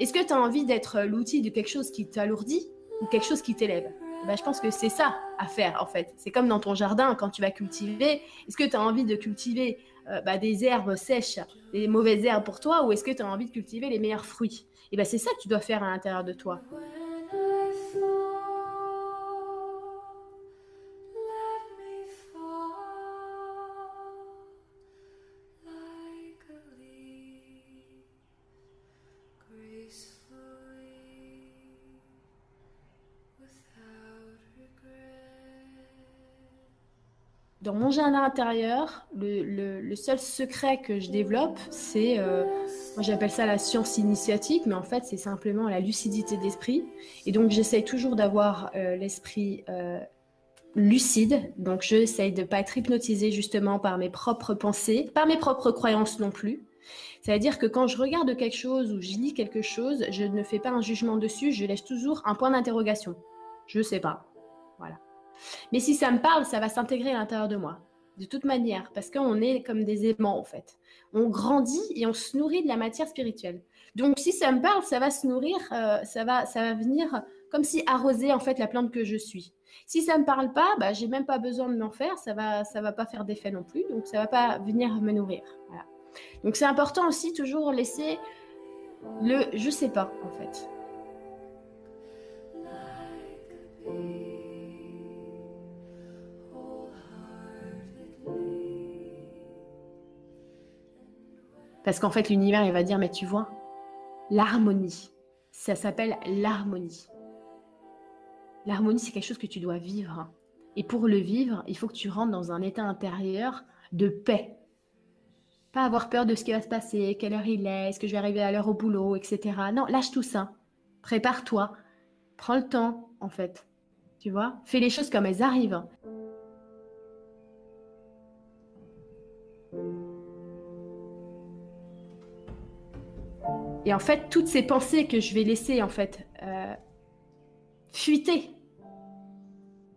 Est-ce que tu as envie d'être l'outil de quelque chose qui t'alourdit ou quelque chose qui t'élève? Ben, Je pense que c'est ça à faire en fait. C'est comme dans ton jardin quand tu vas cultiver. Est-ce que tu as envie de cultiver euh, bah, des herbes sèches, des mauvaises herbes pour toi ou est-ce que tu as envie de cultiver les meilleurs fruits? Et ben, c'est ça que tu dois faire à l'intérieur de toi. Dans mon jardin intérieur, le, seul secret que je développe, c'est, euh, moi j'appelle ça la science initiatique, mais en fait c'est simplement la lucidité d'esprit. Et donc j'essaye toujours d'avoir euh, l'esprit euh, lucide. Donc j'essaye de ne pas être hypnotisée justement par mes propres pensées, par mes propres croyances non plus. C'est-à-dire que quand je regarde quelque chose ou je lis quelque chose, je ne fais pas un jugement dessus, je laisse toujours un point d'interrogation. Je ne sais pas. Voilà. Mais si ça me parle, ça va s'intégrer à l'intérieur de moi. De toute manière, parce qu'on est comme des aimants en fait. On grandit et on se nourrit de la matière spirituelle. Donc si ça me parle, ça va se nourrir, euh, ça va, ça va venir comme si arroser en fait la plante que je suis. Si ça me parle pas, bah j'ai même pas besoin de m'en faire, ça va, ça va pas faire d'effet non plus, donc ça va pas venir me nourrir. Donc c'est important aussi toujours laisser le, je sais pas en fait. Parce qu'en fait, l'univers, il va dire, mais tu vois, l'harmonie, ça s'appelle l'harmonie. L'harmonie, c'est quelque chose que tu dois vivre. Et pour le vivre, il faut que tu rentres dans un état intérieur de paix. Pas avoir peur de ce qui va se passer, quelle heure il est, est-ce que je vais arriver à l'heure au boulot, etc. Non, lâche tout ça. Prépare-toi. Prends le temps, en fait. Tu vois? Fais les choses comme elles arrivent. Et en fait, toutes ces pensées que je vais laisser en fait euh, fuiter,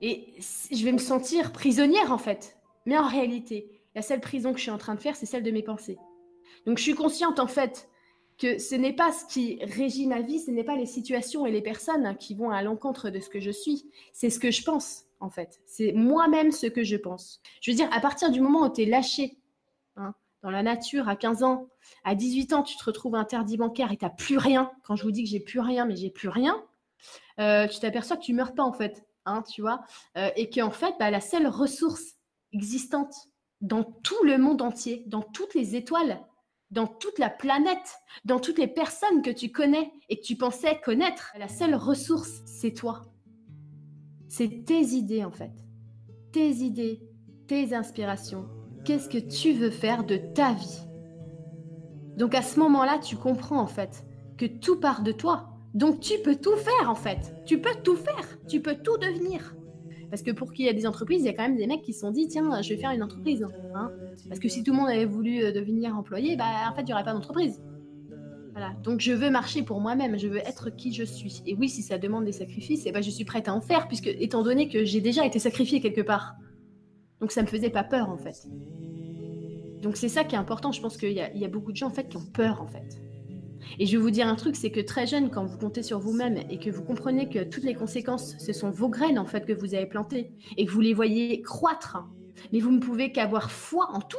et je vais me sentir prisonnière en fait. Mais en réalité, la seule prison que je suis en train de faire, c'est celle de mes pensées. Donc je suis consciente en fait que ce n'est pas ce qui régit ma vie, ce n'est pas les situations et les personnes qui vont à l'encontre de ce que je suis, c'est ce que je pense en fait. C'est moi-même ce que je pense. Je veux dire, à partir du moment où tu es lâché hein, dans la nature à 15 ans, à 18 ans, tu te retrouves interdit bancaire et tu n'as plus rien. Quand je vous dis que j'ai plus rien, mais j'ai plus rien, euh, tu t'aperçois que tu meurs pas en fait, hein, tu vois, euh, et qu'en fait, bah, la seule ressource existante dans tout le monde entier, dans toutes les étoiles, dans toute la planète, dans toutes les personnes que tu connais et que tu pensais connaître, la seule ressource, c'est toi. C'est tes idées en fait. Tes idées, tes inspirations. Qu'est-ce que tu veux faire de ta vie donc à ce moment-là, tu comprends en fait que tout part de toi. Donc tu peux tout faire en fait. Tu peux tout faire. Tu peux tout devenir. Parce que pour qu'il y ait des entreprises, il y a quand même des mecs qui se sont dit tiens, je vais faire une entreprise. Hein. Parce que si tout le monde avait voulu euh, devenir employé, bah en fait, il n'y aurait pas d'entreprise. Donc je veux marcher pour moi-même, je veux être qui je suis. Et oui, si ça demande des sacrifices, eh ben, je suis prête à en faire, puisque étant donné que j'ai déjà été sacrifiée quelque part. Donc ça me faisait pas peur en fait. Donc c'est ça qui est important. Je pense qu'il y, a beaucoup de gens en fait qui ont peur en fait. Et je vais vous dire un truc, c'est que très jeune, quand vous comptez sur vous-même et que vous comprenez que toutes les conséquences, ce sont vos graines en fait que vous avez plantées et que vous les voyez croître, mais vous ne pouvez qu'avoir foi en tout.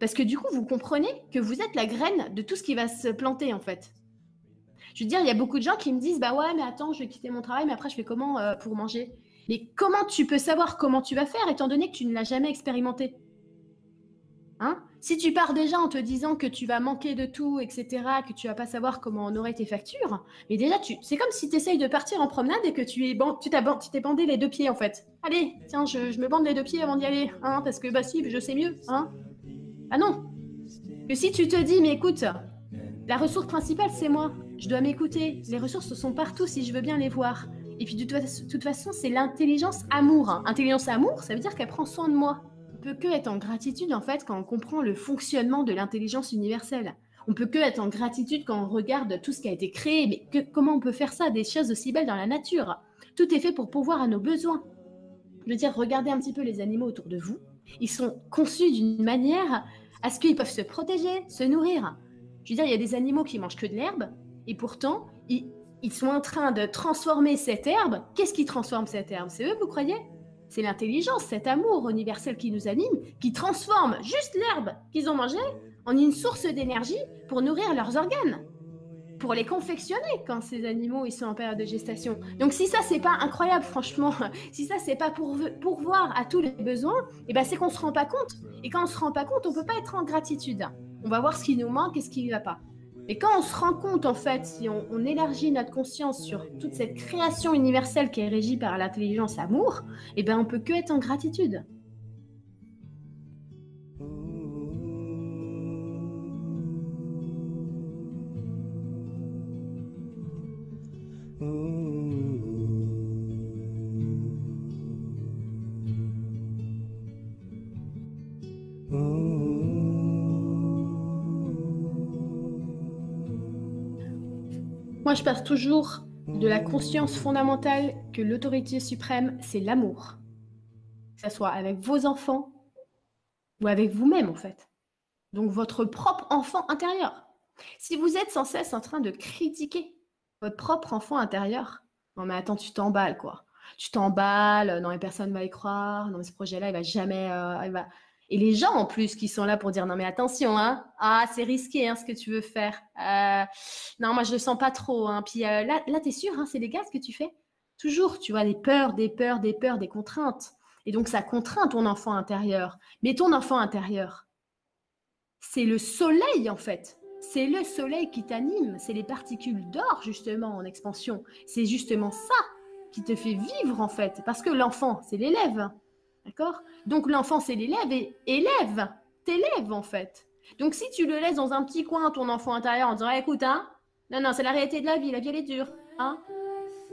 Parce que du coup, vous comprenez que vous êtes la graine de tout ce qui va se planter en fait. Je veux dire, il y a beaucoup de gens qui me disent, bah ouais, mais attends, je vais quitter mon travail, mais après je fais comment euh, pour manger? Mais comment tu peux savoir comment tu vas faire étant donné que tu ne l'as jamais expérimenté? Hein? Si tu pars déjà en te disant que tu vas manquer de tout, etc., que tu vas pas savoir comment honorer tes factures, mais déjà, tu, c'est comme si tu essayes de partir en promenade et que tu es tu t'es bandé les deux pieds en fait. Allez, tiens, je, me bande les deux pieds avant d'y aller, hein, parce que bah si, je sais mieux, hein. Ah non. Que si tu te dis, mais écoute, la ressource principale c'est moi, je dois m'écouter, les ressources sont partout si je veux bien les voir. Et puis de toute façon, c'est l'intelligence amour. Hein. Intelligence amour, ça veut dire qu'elle prend soin de moi peut que être en gratitude en fait quand on comprend le fonctionnement de l'intelligence universelle. On peut que être en gratitude quand on regarde tout ce qui a été créé, mais comment on peut faire ça, des choses aussi belles dans la nature? Tout est fait pour pouvoir à nos besoins. Je veux dire, regardez un petit peu les animaux autour de vous. Ils sont conçus d'une manière à ce qu'ils peuvent se protéger, se nourrir. Je veux dire, il y a des animaux qui mangent que de l'herbe, Et pourtant, ils, ils sont en train de transformer cette herbe. Qu'est-ce qui transforme cette herbe? C'est eux, vous croyez? C'est l'intelligence, cet amour universel qui nous anime, qui transforme juste l'herbe qu'ils ont mangée en une source d'énergie pour nourrir leurs organes pour les confectionner quand ces animaux ils sont en période de gestation. Donc si ça c'est pas incroyable franchement, si ça c'est pas pour pourvoir à tous les besoins, et eh ben c'est qu'on se rend pas compte. Et quand on se rend pas compte, on peut pas être en gratitude. On va voir ce qui nous manque et ce qui ne va pas. Et quand on se rend compte en fait, si on, élargit notre conscience sur toute cette création universelle qui est régie par l'intelligence amour, eh ben on peut que être en gratitude. Moi, je passe toujours de la conscience fondamentale que l'autorité suprême, c'est l'amour. Que ce soit avec vos enfants ou avec vous-même, en fait. Donc, votre propre enfant intérieur. Si vous êtes sans cesse en train de critiquer votre propre enfant intérieur. Non, mais attends, tu t'emballes, quoi. Tu t'emballes, non, mais personne ne va y croire, non, mais ce projet-là, il va jamais. Euh. Et les gens, en plus, qui sont là pour dire non, mais attention, hein, ah, c'est risqué, hein, ce que tu veux faire. Euh, non, moi, je le sens pas trop. Hein. Puis euh, là, là tu es sûr, hein, c'est des gaz que tu fais? Toujours, tu vois, des peurs, des peurs, des peurs, des contraintes. Et donc, ça contraint ton enfant intérieur. Mais ton enfant intérieur, c'est le soleil, en fait c'est le soleil qui t'anime, c'est les particules d'or justement en expansion. C'est justement ça qui te fait vivre en fait, parce que l'enfant, c'est l'élève. D'accord? Donc l'enfant, c'est l'élève et élève, t'élève en fait. Donc si tu le laisses dans un petit coin, ton enfant intérieur, en disant écoute, hein, non, non, c'est la réalité de la vie, la vie elle est dure, hein,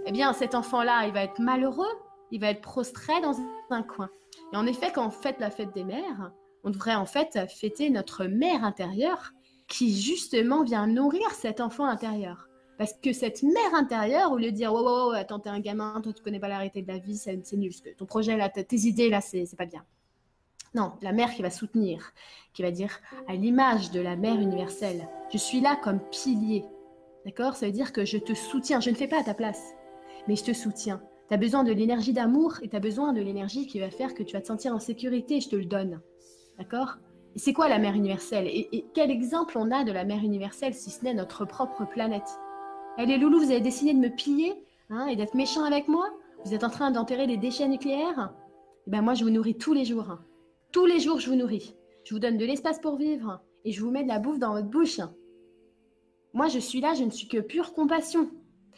eh bien cet enfant-là, il va être malheureux, il va être prostré dans un coin. Et en effet, quand on fête la fête des mères, on devrait en fait fêter notre mère intérieure qui justement vient nourrir cet enfant intérieur. Parce que cette mère intérieure, au lieu de dire oh, oh, oh attends, t'es un gamin, toi tu connais pas la réalité de la vie, c'est nul, que ton projet là, tes idées là, c'est pas bien. Non, la mère qui va soutenir, qui va dire à l'image de la mère universelle, je suis là comme pilier. D'accord? Ça veut dire que je te soutiens, je ne fais pas à ta place, mais je te soutiens. Tu as besoin de l'énergie d'amour et tu as besoin de l'énergie qui va faire que tu vas te sentir en sécurité, je te le donne. D'accord? C'est quoi la mère universelle? Et, quel exemple on a de la mère universelle si ce n'est notre propre planète? Elle est Loulou, vous avez décidé de me piller hein, et d'être méchant avec moi Vous êtes en train d'enterrer les déchets nucléaires eh ben Moi, je vous nourris tous les jours. Tous les jours, je vous nourris. Je vous donne de l'espace pour vivre et je vous mets de la bouffe dans votre bouche. Moi, je suis là, je ne suis que pure compassion.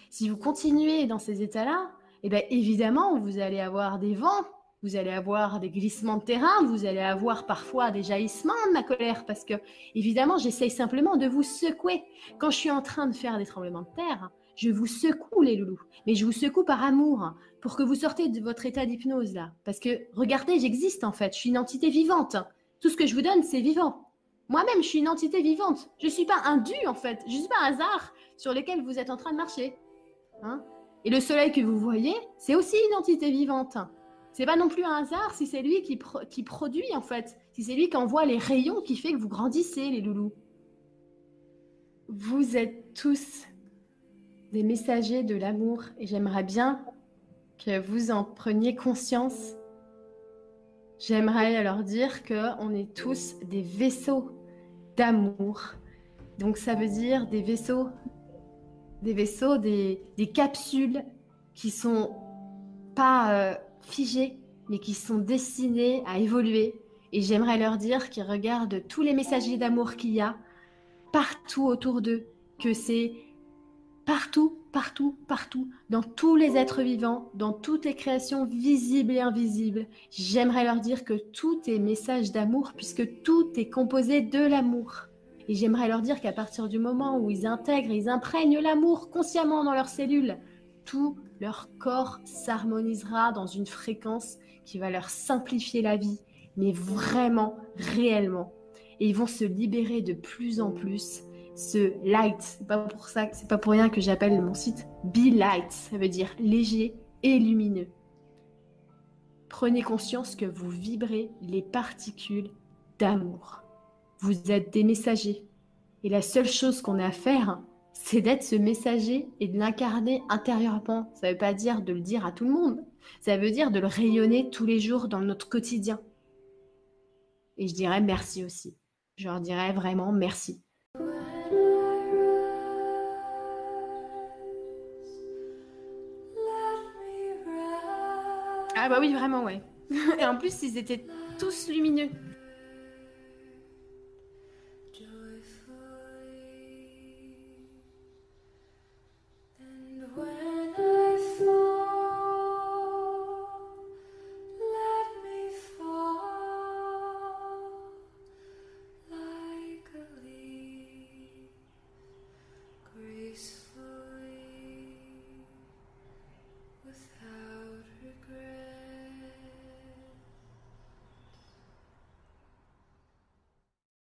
Si vous continuez dans ces états-là, eh bien, évidemment, vous allez avoir des vents, vous allez avoir des glissements de terrain, vous allez avoir parfois des jaillissements de ma colère, parce que, évidemment, j'essaye simplement de vous secouer. Quand je suis en train de faire des tremblements de terre, je vous secoue, les loulous, mais je vous secoue par amour, pour que vous sortez de votre état d'hypnose, là. Parce que, regardez, j'existe, en fait, je suis une entité vivante. Tout ce que je vous donne, c'est vivant. Moi-même, je suis une entité vivante. Je ne suis pas un dû, en fait. Je ne suis pas un hasard sur lequel vous êtes en train de marcher. Hein? Et le soleil que vous voyez, c'est aussi une entité vivante. C'est pas non plus un hasard si c'est lui qui, qui produit en fait, si c'est lui qui envoie les rayons qui fait que vous grandissez les loulous. Vous êtes tous des messagers de l'amour et j'aimerais bien que vous en preniez conscience. J'aimerais leur dire que on est tous des vaisseaux d'amour. Donc ça veut dire des vaisseaux, des vaisseaux, des, des capsules qui sont pas euh, figés, mais qui sont destinés à évoluer. Et j'aimerais leur dire qu'ils regardent tous les messagers d'amour qu'il y a partout autour d'eux, que c'est partout, partout, partout, dans tous les êtres vivants, dans toutes les créations visibles et invisibles. J'aimerais leur dire que tout est message d'amour, puisque tout est composé de l'amour. Et j'aimerais leur dire qu'à partir du moment où ils intègrent, ils imprègnent l'amour consciemment dans leurs cellules, tout leur corps s'harmonisera dans une fréquence qui va leur simplifier la vie, mais vraiment, réellement. Et ils vont se libérer de plus en plus ce light. C'est pas pour ça, c'est pas pour rien que j'appelle mon site Be Light. Ça veut dire léger et lumineux. Prenez conscience que vous vibrez les particules d'amour. Vous êtes des messagers. Et la seule chose qu'on a à faire, c'est d'être ce messager et de l'incarner intérieurement. Ça ne veut pas dire de le dire à tout le monde. Ça veut dire de le rayonner tous les jours dans notre quotidien. Et je dirais merci aussi. Je leur dirais vraiment merci. Ah bah oui, vraiment, ouais. Et en plus, ils étaient tous lumineux.